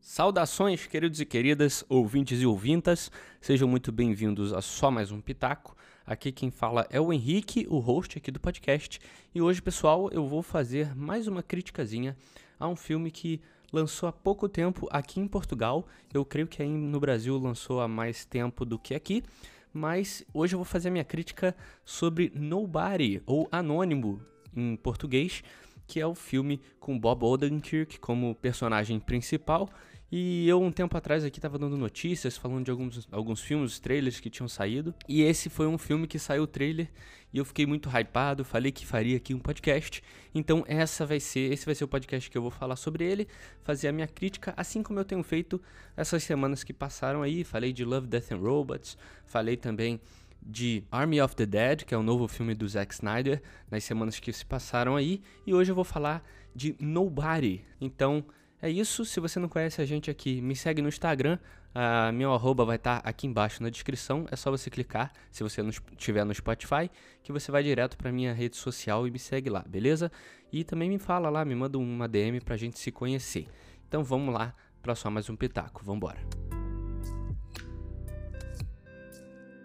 Saudações, queridos e queridas, ouvintes e ouvintas, sejam muito bem-vindos a só mais um Pitaco. Aqui quem fala é o Henrique, o host aqui do podcast, e hoje, pessoal, eu vou fazer mais uma criticazinha a um filme que lançou há pouco tempo aqui em Portugal. Eu creio que aí no Brasil lançou há mais tempo do que aqui, mas hoje eu vou fazer a minha crítica sobre Nobody, ou Anônimo em português, que é o filme com Bob Odenkirk como personagem principal e eu, um tempo atrás, aqui tava dando notícias, falando de alguns, alguns filmes, trailers que tinham saído. E esse foi um filme que saiu o trailer e eu fiquei muito hypado, falei que faria aqui um podcast. Então, essa vai ser, esse vai ser o podcast que eu vou falar sobre ele, fazer a minha crítica, assim como eu tenho feito essas semanas que passaram aí. Falei de Love, Death and Robots, falei também de Army of the Dead, que é o novo filme do Zack Snyder, nas semanas que se passaram aí, e hoje eu vou falar de Nobody. Então, é isso. Se você não conhece a gente aqui, me segue no Instagram. A meu arroba vai estar tá aqui embaixo na descrição. É só você clicar, se você não estiver no Spotify, que você vai direto para minha rede social e me segue lá, beleza? E também me fala lá, me manda uma DM pra gente se conhecer. Então vamos lá para só mais um pitaco. Vambora.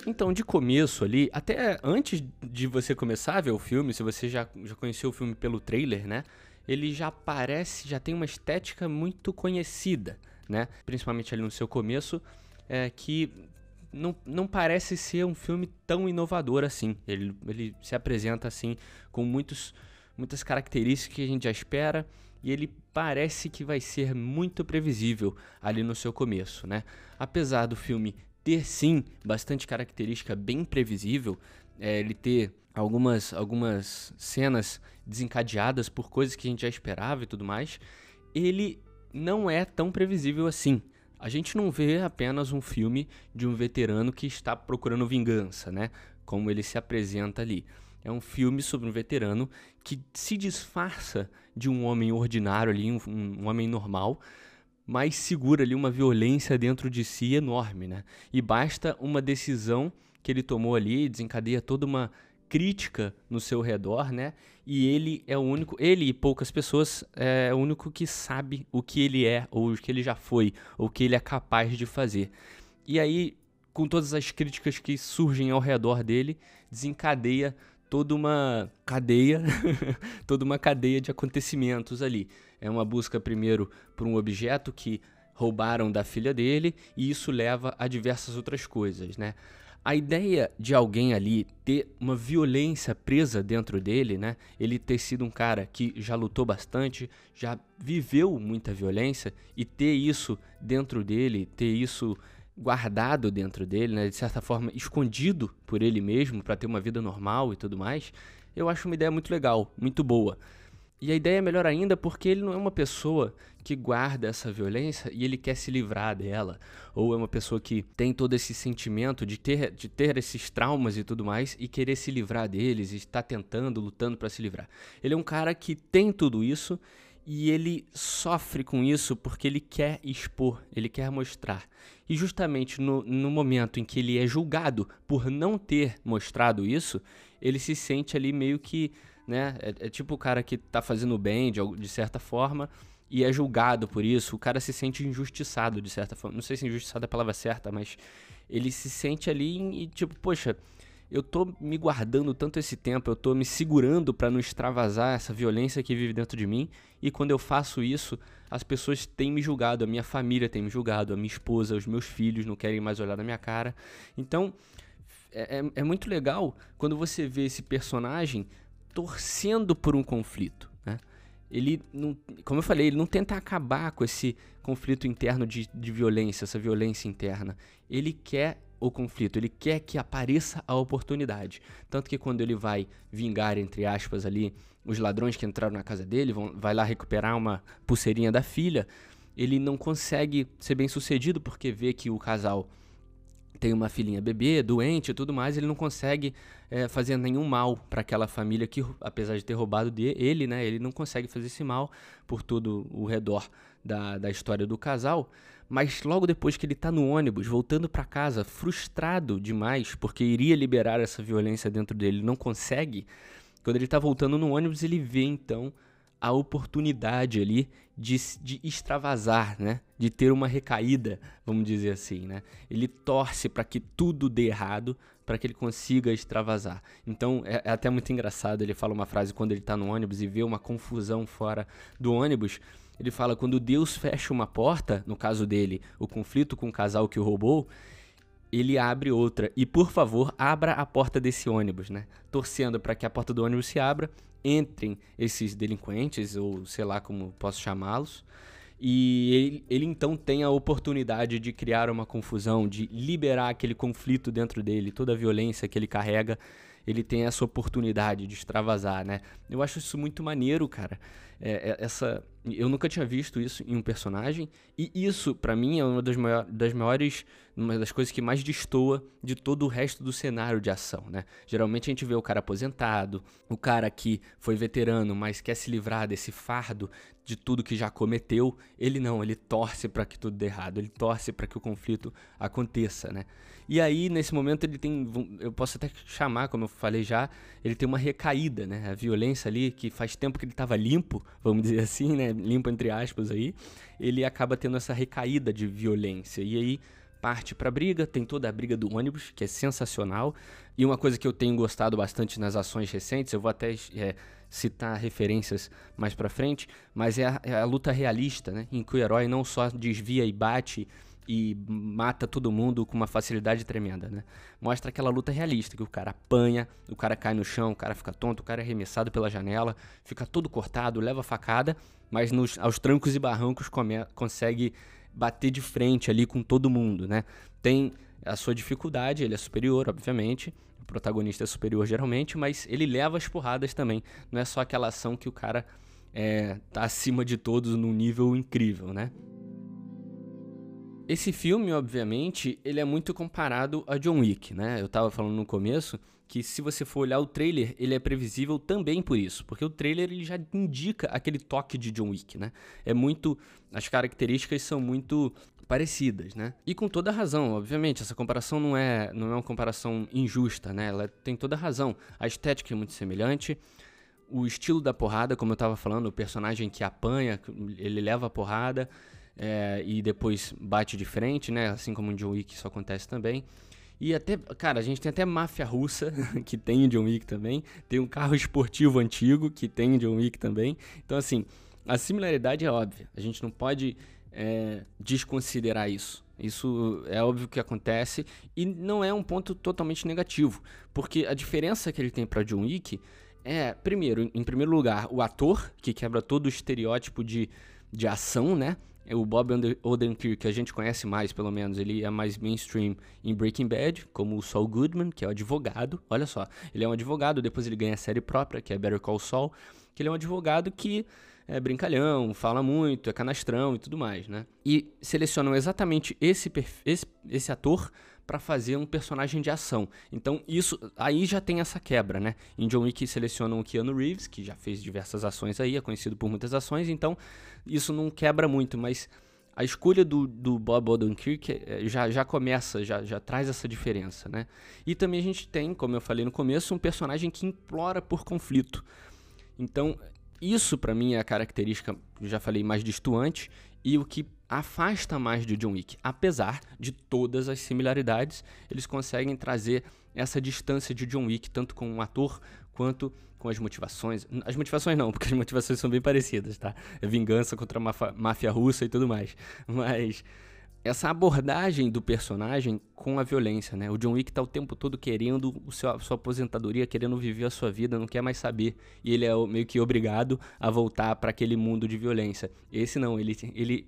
Então, de começo ali, até antes de você começar a ver o filme, se você já, já conheceu o filme pelo trailer, né? Ele já parece, já tem uma estética muito conhecida, né? Principalmente ali no seu começo, é, que não, não parece ser um filme tão inovador assim. Ele, ele se apresenta assim com muitos, muitas características que a gente já espera e ele parece que vai ser muito previsível ali no seu começo, né? Apesar do filme ter sim bastante característica bem previsível, é, ele ter algumas, algumas cenas desencadeadas por coisas que a gente já esperava e tudo mais, ele não é tão previsível assim. A gente não vê apenas um filme de um veterano que está procurando vingança, né? Como ele se apresenta ali. É um filme sobre um veterano que se disfarça de um homem ordinário ali, um, um homem normal, mas segura ali uma violência dentro de si enorme, né? E basta uma decisão que ele tomou ali, desencadeia toda uma crítica no seu redor, né? E ele é o único, ele e poucas pessoas é o único que sabe o que ele é, ou o que ele já foi, ou o que ele é capaz de fazer. E aí, com todas as críticas que surgem ao redor dele, desencadeia toda uma cadeia, toda uma cadeia de acontecimentos ali. É uma busca primeiro por um objeto que roubaram da filha dele e isso leva a diversas outras coisas, né? A ideia de alguém ali ter uma violência presa dentro dele, né? Ele ter sido um cara que já lutou bastante, já viveu muita violência e ter isso dentro dele, ter isso guardado dentro dele, né? De certa forma escondido por ele mesmo para ter uma vida normal e tudo mais, eu acho uma ideia muito legal, muito boa. E a ideia é melhor ainda porque ele não é uma pessoa que guarda essa violência e ele quer se livrar dela, ou é uma pessoa que tem todo esse sentimento de ter, de ter esses traumas e tudo mais e querer se livrar deles e está tentando, lutando para se livrar. Ele é um cara que tem tudo isso e ele sofre com isso porque ele quer expor, ele quer mostrar. E justamente no, no momento em que ele é julgado por não ter mostrado isso, ele se sente ali meio que né? É, é, tipo o cara que tá fazendo bem de, de certa forma e é julgado por isso. O cara se sente injustiçado de certa forma. Não sei se injustiçado é a palavra certa, mas ele se sente ali e tipo, poxa, eu tô me guardando tanto esse tempo, eu tô me segurando para não extravasar essa violência que vive dentro de mim, e quando eu faço isso, as pessoas têm me julgado, a minha família tem me julgado, a minha esposa, os meus filhos não querem mais olhar na minha cara. Então, é, é, é muito legal quando você vê esse personagem torcendo por um conflito. Né? Ele, não, como eu falei, ele não tenta acabar com esse conflito interno de, de violência, essa violência interna. Ele quer o conflito, ele quer que apareça a oportunidade. Tanto que quando ele vai vingar, entre aspas, ali, os ladrões que entraram na casa dele, vão, vai lá recuperar uma pulseirinha da filha, ele não consegue ser bem sucedido porque vê que o casal tem uma filhinha bebê, doente e tudo mais, ele não consegue é, fazer nenhum mal para aquela família que, apesar de ter roubado dele, né, ele não consegue fazer esse mal por todo o redor da, da história do casal. Mas logo depois que ele está no ônibus, voltando para casa, frustrado demais, porque iria liberar essa violência dentro dele, não consegue. Quando ele está voltando no ônibus, ele vê então a oportunidade ali de, de extravasar, né? De ter uma recaída, vamos dizer assim, né? Ele torce para que tudo dê errado, para que ele consiga extravasar. Então é, é, até muito engraçado. Ele fala uma frase quando ele está no ônibus e vê uma confusão fora do ônibus. Ele fala: quando Deus fecha uma porta, no caso dele, o conflito com o casal que o roubou, ele abre outra. E por favor, abra a porta desse ônibus, né? Torcendo para que a porta do ônibus se abra, entrem esses delinquentes, ou sei lá como posso chamá-los. E ele, ele, então tem a oportunidade de criar uma confusão, de liberar aquele conflito dentro dele, toda a violência que ele carrega, ele tem essa oportunidade de extravasar, né? Eu acho isso muito maneiro, cara. É, é, essa eu nunca tinha visto isso em um personagem e isso para mim é uma das, maior, das maiores uma das coisas que mais destoa de todo o resto do cenário de ação, né? Geralmente a gente vê o cara aposentado, o cara que foi veterano, mas quer se livrar desse fardo de tudo que já cometeu. Ele não, ele torce para que tudo dê errado, ele torce para que o conflito aconteça, né? E aí, nesse momento, ele tem. Eu posso até chamar, como eu falei já, ele tem uma recaída, né? A violência ali, que faz tempo que ele estava limpo, vamos dizer assim, né? Limpo entre aspas aí. Ele acaba tendo essa recaída de violência. E aí parte para briga, tem toda a briga do ônibus, que é sensacional. E uma coisa que eu tenho gostado bastante nas ações recentes, eu vou até é, citar referências mais para frente, mas é a, é a, luta realista, né? Em que o herói não só desvia e bate e mata todo mundo com uma facilidade tremenda, né? Mostra aquela luta realista, que o cara apanha, o cara cai no chão, o cara fica tonto, o cara é arremessado pela janela, fica todo cortado, leva facada, mas nos, aos trancos e barrancos come, consegue bater de frente ali com todo mundo, né? Tem a sua dificuldade, ele é superior, obviamente, o protagonista é superior geralmente, mas ele leva as porradas também, não é só aquela ação que o cara é, tá acima de todos num nível incrível, né? Esse filme, obviamente, ele é muito comparado a John Wick, né? Eu tava falando no começo que se você for olhar o trailer, ele é previsível também por isso, porque o trailer ele já indica aquele toque de John Wick, né? É muito as características são muito parecidas, né? E com toda razão, obviamente, essa comparação não é não é uma comparação injusta, né? Ela tem toda razão. A estética é muito semelhante, o estilo da porrada, como eu tava falando, o personagem que apanha, ele leva a porrada, é, e depois bate de frente, né? Assim como em John Wick isso acontece também. E até, cara, a gente tem até máfia russa, que tem em John Wick também. Tem um carro esportivo antigo, que tem em John Wick também. Então, assim, a similaridade é óbvia. A gente não pode é, desconsiderar isso. Isso é óbvio que acontece e não é um ponto totalmente negativo, porque a diferença que ele tem para John Wick é, primeiro, em primeiro lugar, o ator que quebra todo o estereótipo de, de ação, né? O Bob Odenkirk, que a gente conhece mais, pelo menos, ele é mais mainstream em Breaking Bad, como o Saul Goodman, que é o advogado. Olha só, ele é um advogado, depois ele ganha a série própria, que é Better Call Saul, que ele é um advogado que é brincalhão, fala muito, é canastrão e tudo mais, né? E selecionam exatamente esse, esse, esse ator para fazer um personagem de ação. Então, isso aí já tem essa quebra, né? Em John Wick selecionam o Keanu Reeves, que já fez diversas ações aí, é conhecido por muitas ações, então isso não quebra muito, mas a escolha do, do Bob Odenkirk é, já, já começa, já, já traz essa diferença, né? E também a gente tem, como eu falei no começo, um personagem que implora por conflito. Então, isso para mim é a característica, já falei, mais distoante e o que afasta mais de John Wick. Apesar de todas as similaridades, eles conseguem trazer essa distância de John Wick, tanto com o ator quanto com as motivações. As motivações não, porque as motivações são bem parecidas, tá? É vingança contra a máfia russa e tudo mais. Mas essa abordagem do personagem com a violência, né? O John Wick tá o tempo todo querendo o seu, a sua aposentadoria, querendo viver a sua vida, não quer mais saber. E ele é meio que obrigado a voltar para aquele mundo de violência. Esse não, ele, ele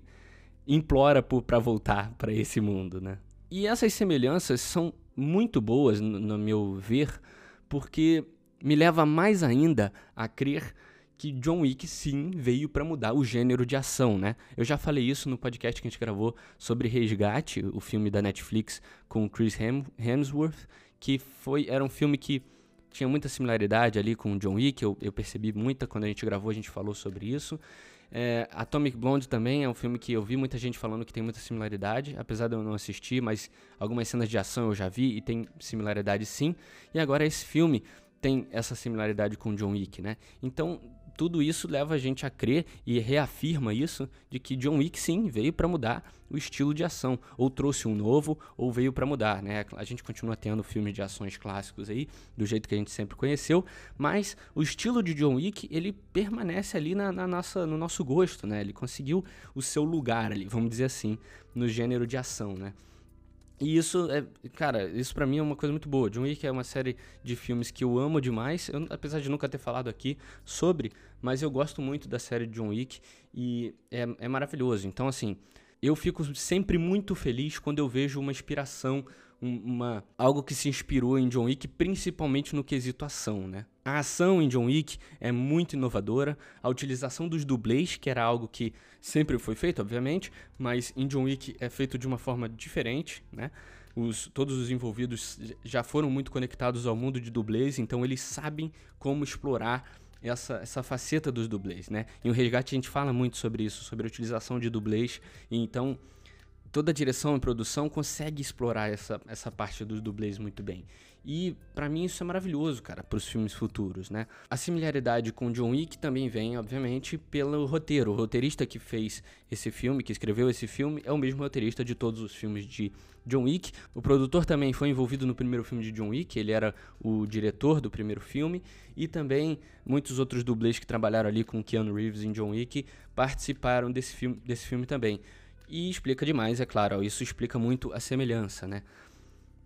implora para voltar para esse mundo, né? E essas semelhanças são muito boas, no, meu ver, porque me leva mais ainda a crer que John Wick sim veio para mudar o gênero de ação, né? Eu já falei isso no podcast que a gente gravou sobre Resgate, o filme da Netflix com Chris Hemsworth, que foi era um filme que tinha muita similaridade ali com John Wick, eu, eu percebi muita quando a gente gravou, a gente falou sobre isso. É, Atomic Blonde também é um filme que eu vi muita gente falando que tem muita similaridade, apesar de eu não assistir, mas algumas cenas de ação eu já vi e tem similaridade sim. E agora esse filme tem essa similaridade com John Wick, né? Então tudo isso leva a gente a crer e reafirma isso de que John Wick sim veio para mudar o estilo de ação, ou trouxe um novo, ou veio para mudar, né? A gente continua tendo filmes de ações clássicos aí, do jeito que a gente sempre conheceu, mas o estilo de John Wick, ele permanece ali na, na nossa, no nosso gosto, né? Ele conseguiu o seu lugar ali, vamos dizer assim, no gênero de ação, né? E isso é, cara, isso para mim é uma coisa muito boa. John Wick é uma série de filmes que eu amo demais, eu, apesar de nunca ter falado aqui sobre, mas eu gosto muito da série de John Wick e é, é maravilhoso. Então, assim, eu fico sempre muito feliz quando eu vejo uma inspiração, uma, algo que se inspirou em John Wick, principalmente no quesito ação, né? A ação em John Wick é muito inovadora. A utilização dos dublês, que era algo que sempre foi feito, obviamente, mas em John Wick é feito de uma forma diferente, né? Os, todos os envolvidos já foram muito conectados ao mundo de dublês, então eles sabem como explorar essa, essa faceta dos dublês, né? Em o Resgate a gente fala muito sobre isso, sobre a utilização de dublês, e então toda a direção e produção consegue explorar essa, essa parte dos dublês muito bem. E para mim isso é maravilhoso, cara, para os filmes futuros, né? A similaridade com John Wick também vem, obviamente, pelo roteiro. O roteirista que fez esse filme, que escreveu esse filme, é o mesmo roteirista de todos os filmes de John Wick. O produtor também foi envolvido no primeiro filme de John Wick, ele era o diretor do primeiro filme, e também muitos outros dublês que trabalharam ali com Keanu Reeves em John Wick participaram desse filme, desse filme também. E explica demais, é claro, isso explica muito a semelhança, né?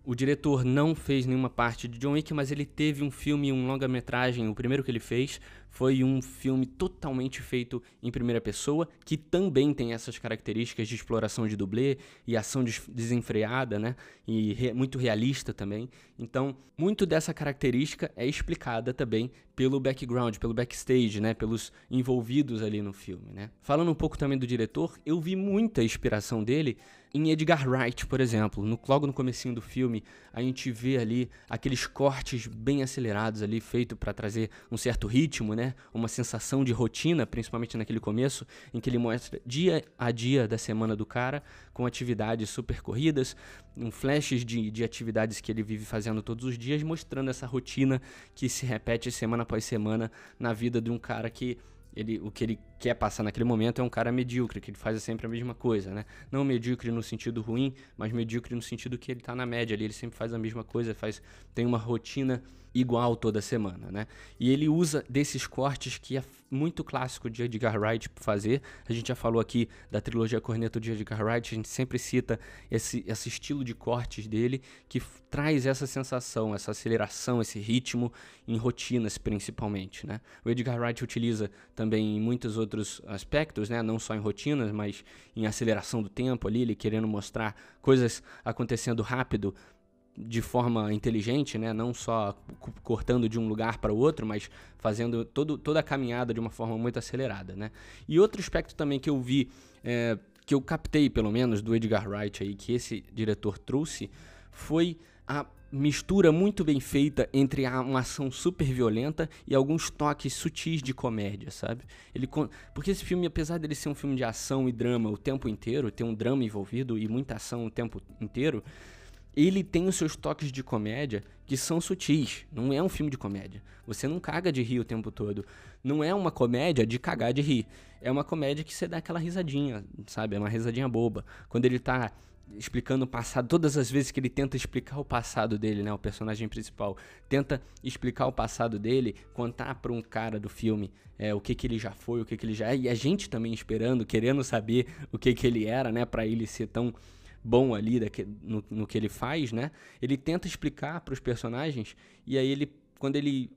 O diretor não fez nenhuma parte de John Wick, mas ele teve um filme, um longa-metragem, o primeiro que ele fez foi um filme totalmente feito em primeira pessoa, que também tem essas características de exploração de dublê e ação desenfreada, né? E re muito realista também. Então, muito dessa característica é explicada também pelo background, pelo backstage, né? Pelos envolvidos ali no filme, né? Falando um pouco também do diretor, eu vi muita inspiração dele em Edgar Wright, por exemplo, no, logo no comecinho do filme, a gente vê ali aqueles cortes bem acelerados ali, feito para trazer um certo ritmo, né? Uma sensação de rotina, principalmente naquele começo, em que ele mostra dia a dia da semana do cara, com atividades super corridas, um flashes de, de atividades que ele vive fazendo todos os dias, mostrando essa rotina que se repete semana após semana na vida de um cara que ele, o que ele quer passar naquele momento é um cara medíocre, que ele faz sempre a mesma coisa, né? Não medíocre no sentido ruim, mas medíocre no sentido que ele está na média ali, ele sempre faz a mesma coisa, faz tem uma rotina igual toda semana, né? E ele usa desses cortes que é muito clássico de Edgar Wright fazer. A gente já falou aqui da trilogia Corneto de Edgar Wright, a gente sempre cita esse, esse estilo de cortes dele que traz essa sensação, essa aceleração, esse ritmo em rotinas principalmente, né? O Edgar Wright utiliza também em muitos outros aspectos, né? Não só em rotinas, mas em aceleração do tempo ali, ele querendo mostrar coisas acontecendo rápido de forma inteligente, né? não só cortando de um lugar para o outro, mas fazendo todo, toda a caminhada de uma forma muito acelerada. Né? E outro aspecto também que eu vi, é, que eu captei pelo menos do Edgar Wright aí, que esse diretor trouxe, foi a mistura muito bem feita entre uma ação super violenta e alguns toques sutis de comédia, sabe? Ele porque esse filme, apesar dele ser um filme de ação e drama o tempo inteiro, ter um drama envolvido e muita ação o tempo inteiro, ele tem os seus toques de comédia que são sutis. Não é um filme de comédia. Você não caga de rir o tempo todo. Não é uma comédia de cagar de rir. É uma comédia que você dá aquela risadinha, sabe? É uma risadinha boba. Quando ele tá explicando o passado, todas as vezes que ele tenta explicar o passado dele, né, o personagem principal, tenta explicar o passado dele, contar para um cara do filme é, o que que ele já foi, o que que ele já é, e a gente também esperando, querendo saber o que que ele era, né, para ele ser tão bom ali no, no que ele faz, né? Ele tenta explicar para os personagens e aí ele quando ele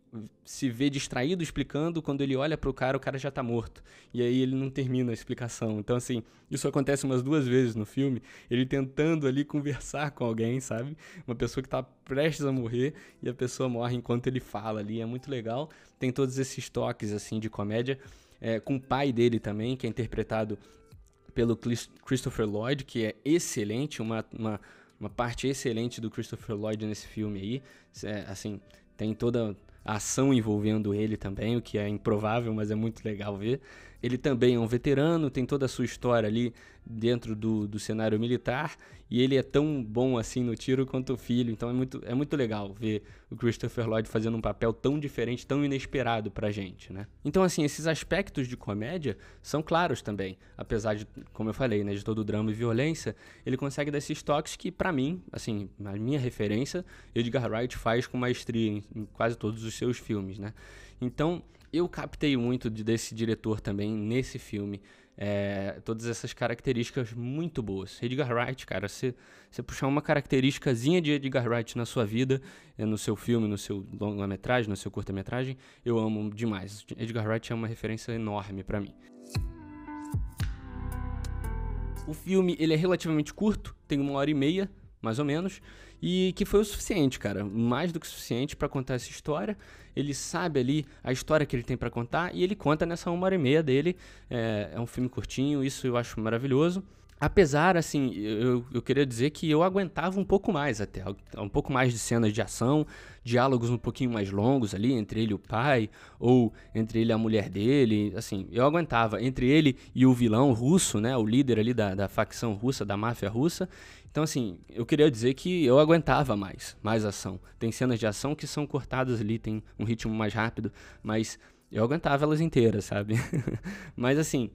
se vê distraído explicando, quando ele olha para o cara, o cara já está morto. E aí ele não termina a explicação. Então, assim, isso acontece umas duas vezes no filme. Ele tentando ali conversar com alguém, sabe? Uma pessoa que está prestes a morrer e a pessoa morre enquanto ele fala ali. É muito legal. Tem todos esses toques, assim, de comédia. É, com o pai dele também, que é interpretado pelo Christopher Lloyd, que é excelente, uma, uma, uma parte excelente do Christopher Lloyd nesse filme aí. É, assim, tem toda a ação envolvendo ele também, o que é improvável, mas é muito legal ver. Ele também é um veterano, tem toda a sua história ali dentro do, do cenário militar e ele é tão bom assim no tiro quanto o filho, então é muito, é muito legal ver o Christopher Lloyd fazendo um papel tão diferente, tão inesperado pra gente, né? Então, assim, esses aspectos de comédia são claros também, apesar de, como eu falei, né, de todo o drama e violência, ele consegue dar esses toques que, para mim, assim, a minha referência, Edgar Wright faz com maestria em, em quase todos os seus filmes, né? Então, eu captei muito desse diretor também nesse filme. É, todas essas características muito boas. Edgar Wright, cara, você puxar uma característicazinha de Edgar Wright na sua vida, é, no seu filme, no seu longa-metragem, no seu curta-metragem, eu amo demais. Edgar Wright é uma referência enorme para mim. O filme ele é relativamente curto, tem uma hora e meia, mais ou menos, e que foi o suficiente, cara, mais do que suficiente para contar essa história. Ele sabe ali a história que ele tem para contar e ele conta nessa uma hora e meia dele. É, é um filme curtinho, isso eu acho maravilhoso. Apesar, assim, eu, eu queria dizer que eu aguentava um pouco mais até, um pouco mais de cenas de ação, diálogos um pouquinho mais longos ali, entre ele e o pai, ou entre ele e a mulher dele, assim, eu aguentava. Entre ele e o vilão russo, né, o líder ali da, da facção russa, da máfia russa, então, assim, eu queria dizer que eu aguentava mais, mais ação. Tem cenas de ação que são cortadas ali, tem um ritmo mais rápido, mas eu aguentava elas inteiras, sabe? mas, assim,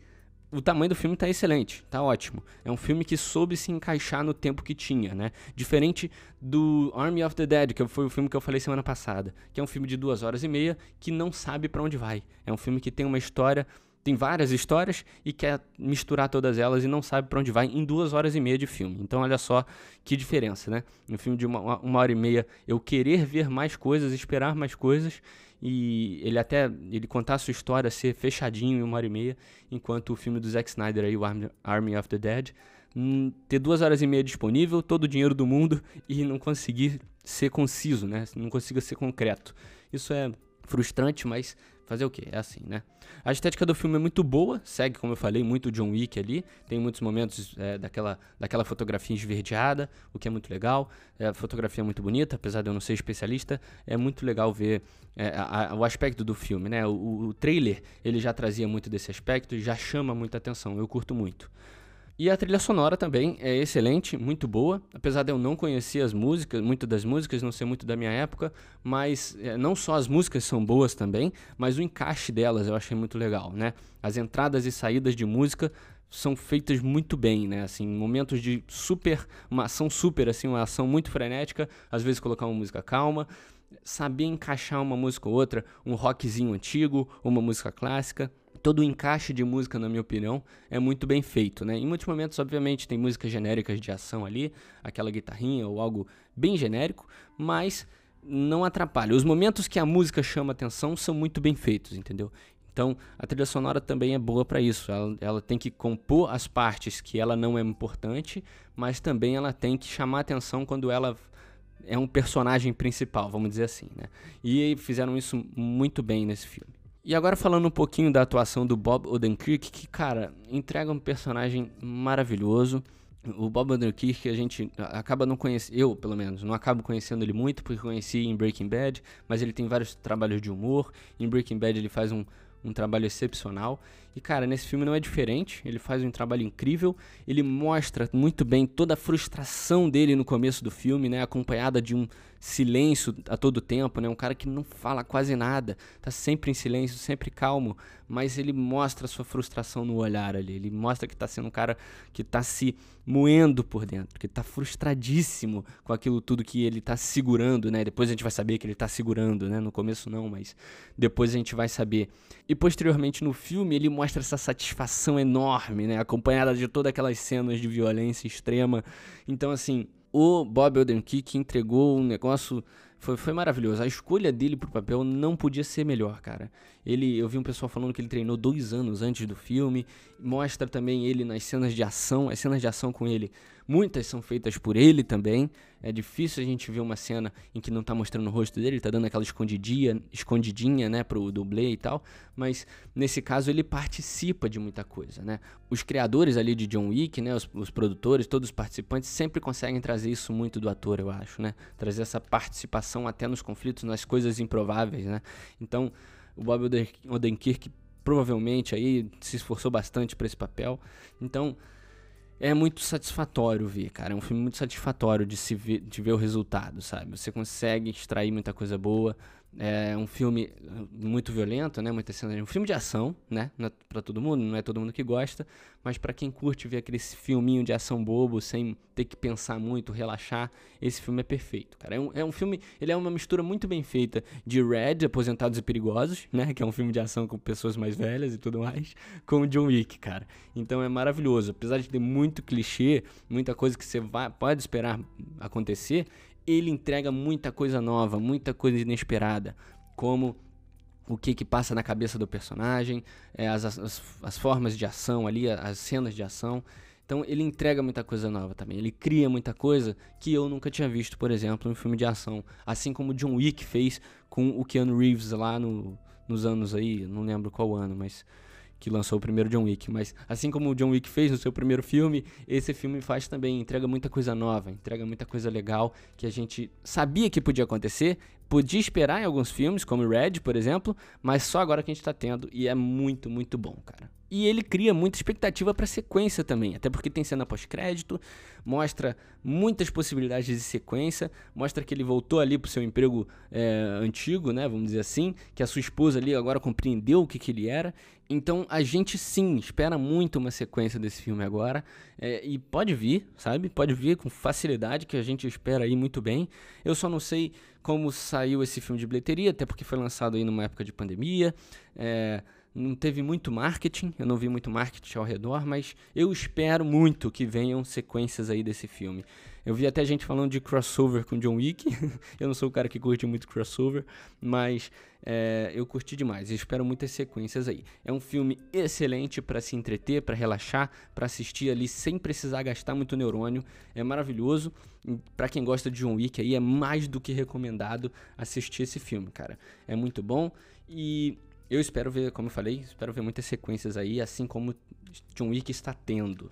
o tamanho do filme tá excelente, tá ótimo. É um filme que soube se encaixar no tempo que tinha, né? Diferente do Army of the Dead, que foi o filme que eu falei semana passada, que é um filme de duas horas e meia que não sabe para onde vai. É um filme que tem uma história tem várias histórias e quer misturar todas elas e não sabe para onde vai em duas horas e meia de filme. Então, olha só que diferença, né? Um filme de uma, uma hora e meia, eu querer ver mais coisas, esperar mais coisas e ele até ele contar a sua história ser fechadinho em uma hora e meia, enquanto o filme do Zack Snyder aí, o Army of the Dead, hum, ter duas horas e meia disponível, todo o dinheiro do mundo e não conseguir ser conciso, né? Não consiga ser concreto. Isso é frustrante, mas Fazer o quê? É assim, né? A estética do filme é muito boa, segue, como eu falei, muito John Wick ali. Tem muitos momentos é, daquela, daquela fotografia esverdeada, o que é muito legal. É, a fotografia é muito bonita, apesar de eu não ser especialista. É muito legal ver é, a, a, o aspecto do filme, né? O, o trailer, ele já trazia muito desse aspecto e já chama muita atenção. Eu curto muito. E a trilha sonora também é excelente, muito boa. Apesar de eu não conhecer as músicas, muito das músicas, não ser muito da minha época, mas é, não só as músicas são boas também, mas o encaixe delas eu achei muito legal, né? As entradas e saídas de música são feitas muito bem, né? Assim, momentos de super, uma ação super, assim, uma ação muito frenética, às vezes colocar uma música calma, saber encaixar uma música ou outra, um rockzinho antigo, uma música clássica todo o encaixe de música, na minha opinião, é muito bem feito, né? Em muitos momentos, obviamente, tem músicas genéricas de ação ali, aquela guitarrinha ou algo bem genérico, mas não atrapalha. Os momentos que a música chama atenção são muito bem feitos, entendeu? Então, a trilha sonora também é boa para isso. Ela, ela, tem que compor as partes que ela não é importante, mas também ela tem que chamar atenção quando ela é um personagem principal, vamos dizer assim, né? E fizeram isso muito bem nesse filme. E agora falando um pouquinho da atuação do Bob Odenkirk, que, cara, entrega um personagem maravilhoso. O Bob Odenkirk a gente acaba não conhecendo, eu pelo menos, não acabo conhecendo ele muito, porque conheci em Breaking Bad, mas ele tem vários trabalhos de humor. Em Breaking Bad ele faz um, um trabalho excepcional. E cara, nesse filme não é diferente, ele faz um trabalho incrível, ele mostra muito bem toda a frustração dele no começo do filme, né, acompanhada de um silêncio a todo tempo, né? Um cara que não fala quase nada, tá sempre em silêncio, sempre calmo, mas ele mostra a sua frustração no olhar ali. Ele mostra que tá sendo um cara que tá se moendo por dentro, que tá frustradíssimo com aquilo tudo que ele tá segurando, né? Depois a gente vai saber que ele tá segurando, né? No começo não, mas depois a gente vai saber. E posteriormente no filme ele mostra essa satisfação enorme, né? Acompanhada de todas aquelas cenas de violência extrema. Então assim, o Bob Odenkirk entregou um negócio foi, foi maravilhoso. A escolha dele pro papel não podia ser melhor, cara. Ele, eu vi um pessoal falando que ele treinou dois anos antes do filme. Mostra também ele nas cenas de ação. As cenas de ação com ele, muitas são feitas por ele também. É difícil a gente ver uma cena em que não tá mostrando o rosto dele, ele tá dando aquela escondidinha, escondidinha, né, pro dublê e tal. Mas nesse caso ele participa de muita coisa, né? Os criadores ali de John Wick, né, os, os produtores, todos os participantes sempre conseguem trazer isso muito do ator, eu acho, né? Trazer essa participação até nos conflitos, nas coisas improváveis, né? Então, o Bob Odenkirk provavelmente aí se esforçou bastante para esse papel. Então, é muito satisfatório ver, cara. É um filme muito satisfatório de se ver, de ver o resultado, sabe? Você consegue extrair muita coisa boa. É um filme uh, muito violento, né? Muita cena, um filme de ação, né? É para todo mundo, não é todo mundo que gosta, mas para quem curte ver aquele filminho de ação bobo sem ter que pensar muito, relaxar, esse filme é perfeito, cara. É um, é um filme, ele é uma mistura muito bem feita de Red, Aposentados e Perigosos, né? Que é um filme de ação com pessoas mais velhas e tudo mais, com John Wick, cara. Então é maravilhoso, apesar de ter muito clichê, muita coisa que você vai, pode esperar acontecer, ele entrega muita coisa nova, muita coisa inesperada, como o que que passa na cabeça do personagem, é, as, as, as, formas de ação ali, as cenas de ação. Então ele entrega muita coisa nova também. Ele cria muita coisa que eu nunca tinha visto, por exemplo, em um filme de ação. Assim como John Wick fez com o Keanu Reeves lá no, nos anos aí, não lembro qual ano, mas que lançou o primeiro John Wick. Mas assim como o John Wick fez no seu primeiro filme, esse filme faz também, entrega muita coisa nova, entrega muita coisa legal que a gente sabia que podia acontecer, podia esperar em alguns filmes, como Red, por exemplo, mas só agora que a gente tá tendo e é muito, muito bom, cara. E ele cria muita expectativa para sequência também, até porque tem cena pós-crédito, mostra muitas possibilidades de sequência, mostra que ele voltou ali pro seu emprego é, antigo, né, vamos dizer assim, que a sua esposa ali agora compreendeu o que, que ele era. Então a gente sim espera muito uma sequência desse filme agora é, e pode vir, sabe? Pode vir com facilidade que a gente espera aí muito bem. Eu só não sei como saiu esse filme de bilheteria, até porque foi lançado aí numa época de pandemia. É, não teve muito marketing, eu não vi muito marketing ao redor, mas eu espero muito que venham sequências aí desse filme. Eu vi até gente falando de crossover com John Wick. eu não sou o cara que curte muito crossover, mas é, eu curti demais. Eu espero muitas sequências aí. É um filme excelente para se entreter, para relaxar, para assistir ali sem precisar gastar muito neurônio. É maravilhoso. Para quem gosta de John Wick aí é mais do que recomendado assistir esse filme, cara. É muito bom e eu espero ver, como eu falei, espero ver muitas sequências aí, assim como John Wick está tendo.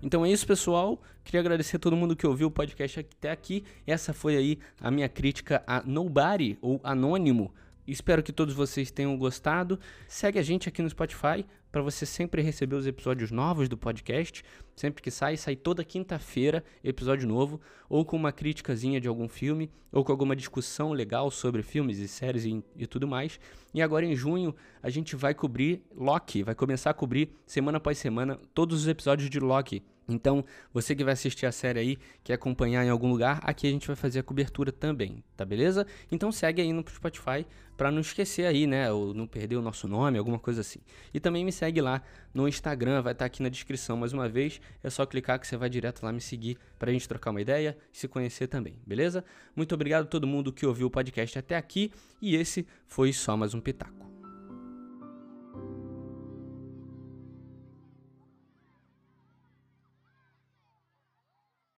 Então é isso, pessoal. Queria agradecer a todo mundo que ouviu o podcast até aqui. Essa foi aí a minha crítica a Nobody ou Anônimo. Espero que todos vocês tenham gostado. Segue a gente aqui no Spotify para você sempre receber os episódios novos do podcast. Sempre que sai, sai toda quinta-feira episódio novo, ou com uma criticazinha de algum filme, ou com alguma discussão legal sobre filmes e séries e, e tudo mais. E agora em junho a gente vai cobrir Loki, vai começar a cobrir semana após semana todos os episódios de Loki. Então, você que vai assistir a série aí, quer acompanhar em algum lugar, aqui a gente vai fazer a cobertura também, tá beleza? Então segue aí no Spotify para não esquecer aí, né, ou não perder o nosso nome, alguma coisa assim. E também me segue lá no Instagram, vai estar tá aqui na descrição mais uma vez, é só clicar que você vai direto lá me seguir para a gente trocar uma ideia e se conhecer também, beleza? Muito obrigado a todo mundo que ouviu o podcast até aqui e esse foi só mais um pitaco.